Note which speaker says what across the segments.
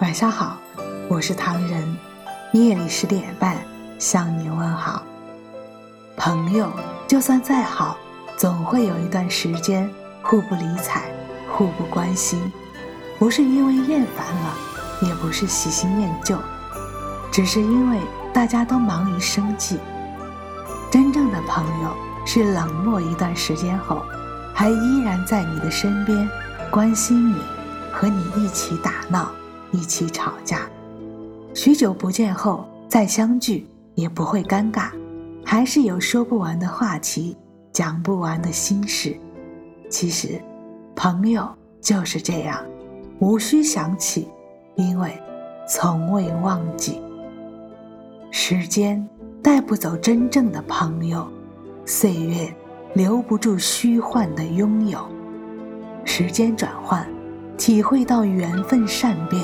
Speaker 1: 晚上好，我是唐人，夜里十点半向你问好。朋友就算再好，总会有一段时间互不理睬，互不关心，不是因为厌烦了，也不是喜新厌旧，只是因为大家都忙于生计。真正的朋友是冷漠一段时间后，还依然在你的身边，关心你，和你一起打闹，一起吵架。许久不见后再相聚，也不会尴尬。还是有说不完的话题，讲不完的心事。其实，朋友就是这样，无需想起，因为从未忘记。时间带不走真正的朋友，岁月留不住虚幻的拥有。时间转换，体会到缘分善变，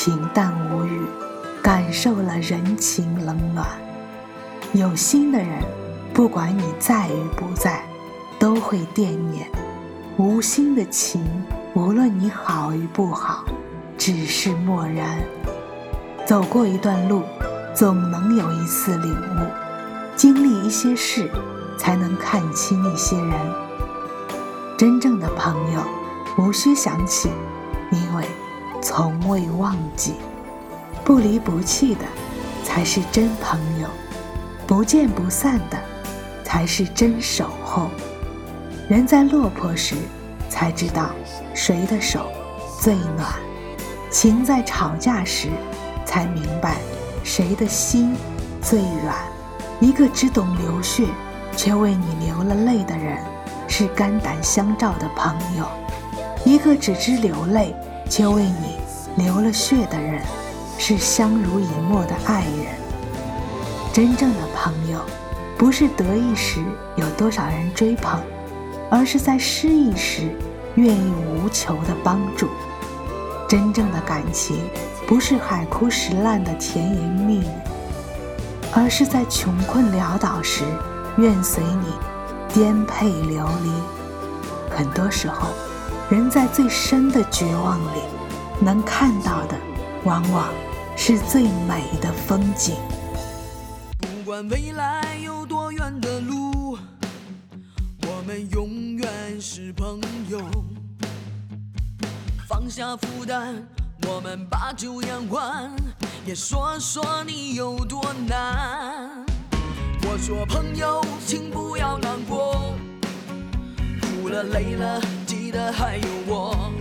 Speaker 1: 平淡无语，感受了人情冷暖。有心的人，不管你在与不在，都会惦念；无心的情，无论你好与不好，只是漠然。走过一段路，总能有一次领悟；经历一些事，才能看清一些人。真正的朋友，无需想起，因为从未忘记。不离不弃的，才是真朋友。不见不散的，才是真守候。人在落魄时，才知道谁的手最暖；情在吵架时，才明白谁的心最软。一个只懂流血，却为你流了泪的人，是肝胆相照的朋友；一个只知流泪，却为你流了血的人，是相濡以沫的爱人。真正的朋友，不是得意时有多少人追捧，而是在失意时愿意无求的帮助。真正的感情，不是海枯石烂的甜言蜜语，而是在穷困潦倒时愿随你颠沛流离。很多时候，人在最深的绝望里，能看到的，往往是最美的风景。
Speaker 2: 不管未来有多远的路，我们永远是朋友。放下负担，我们把酒言欢，也说说你有多难。我说朋友，请不要难过，哭了累了，的还有我。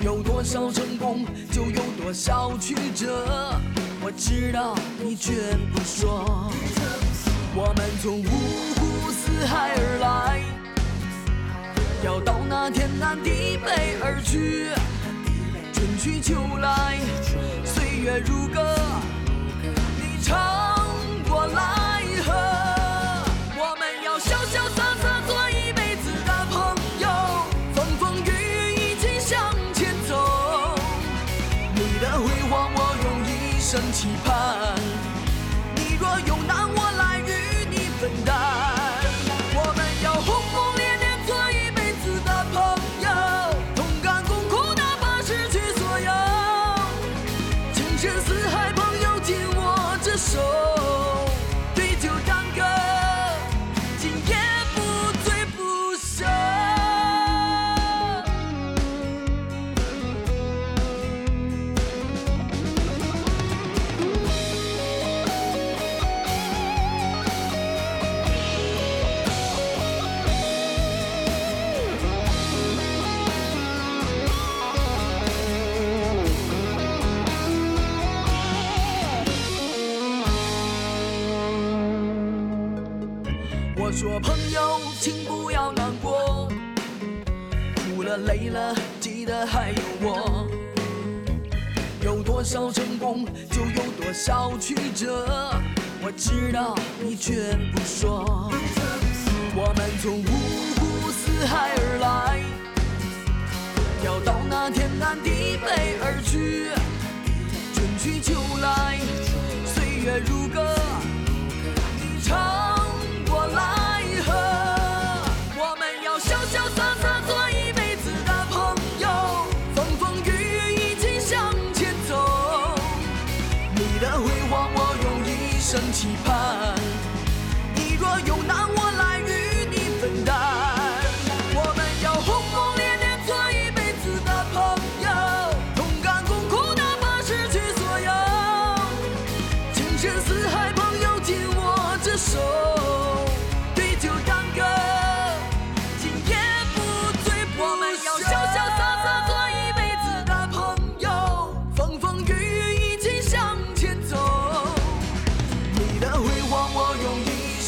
Speaker 2: 有多少成功，就有多少曲折。我知道你却不说，我们从五湖四海而来，要到那天南地北而去。春去秋来，岁月如歌，你唱真期盼，我说朋友，请不要难过，哭了累了，记得还有我。有多少成功，就有多少曲折。我知道你绝不说。我们从五湖四海而来，要到那天南地北而去。春去秋来，岁月如歌，你唱。潇潇洒洒做一辈子的朋友风风雨雨一起向前走你的辉煌我用一生期盼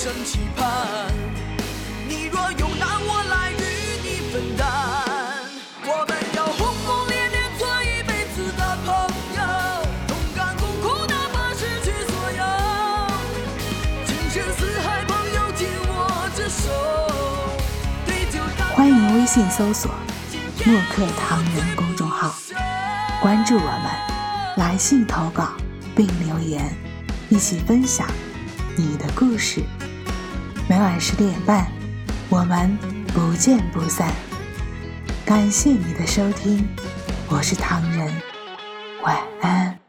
Speaker 2: 生期盼。你若有难，我来与你分担。我们要轰轰烈烈做一辈子的朋友，同甘共苦，哪怕失去所有。情深似海，朋友紧握着手，对酒当。
Speaker 1: 欢迎微信搜索“墨客唐人”公众号，关注我们，来信投稿并留言，一起分享你的故事。每晚十点半，我们不见不散。感谢你的收听，我是唐人，晚安。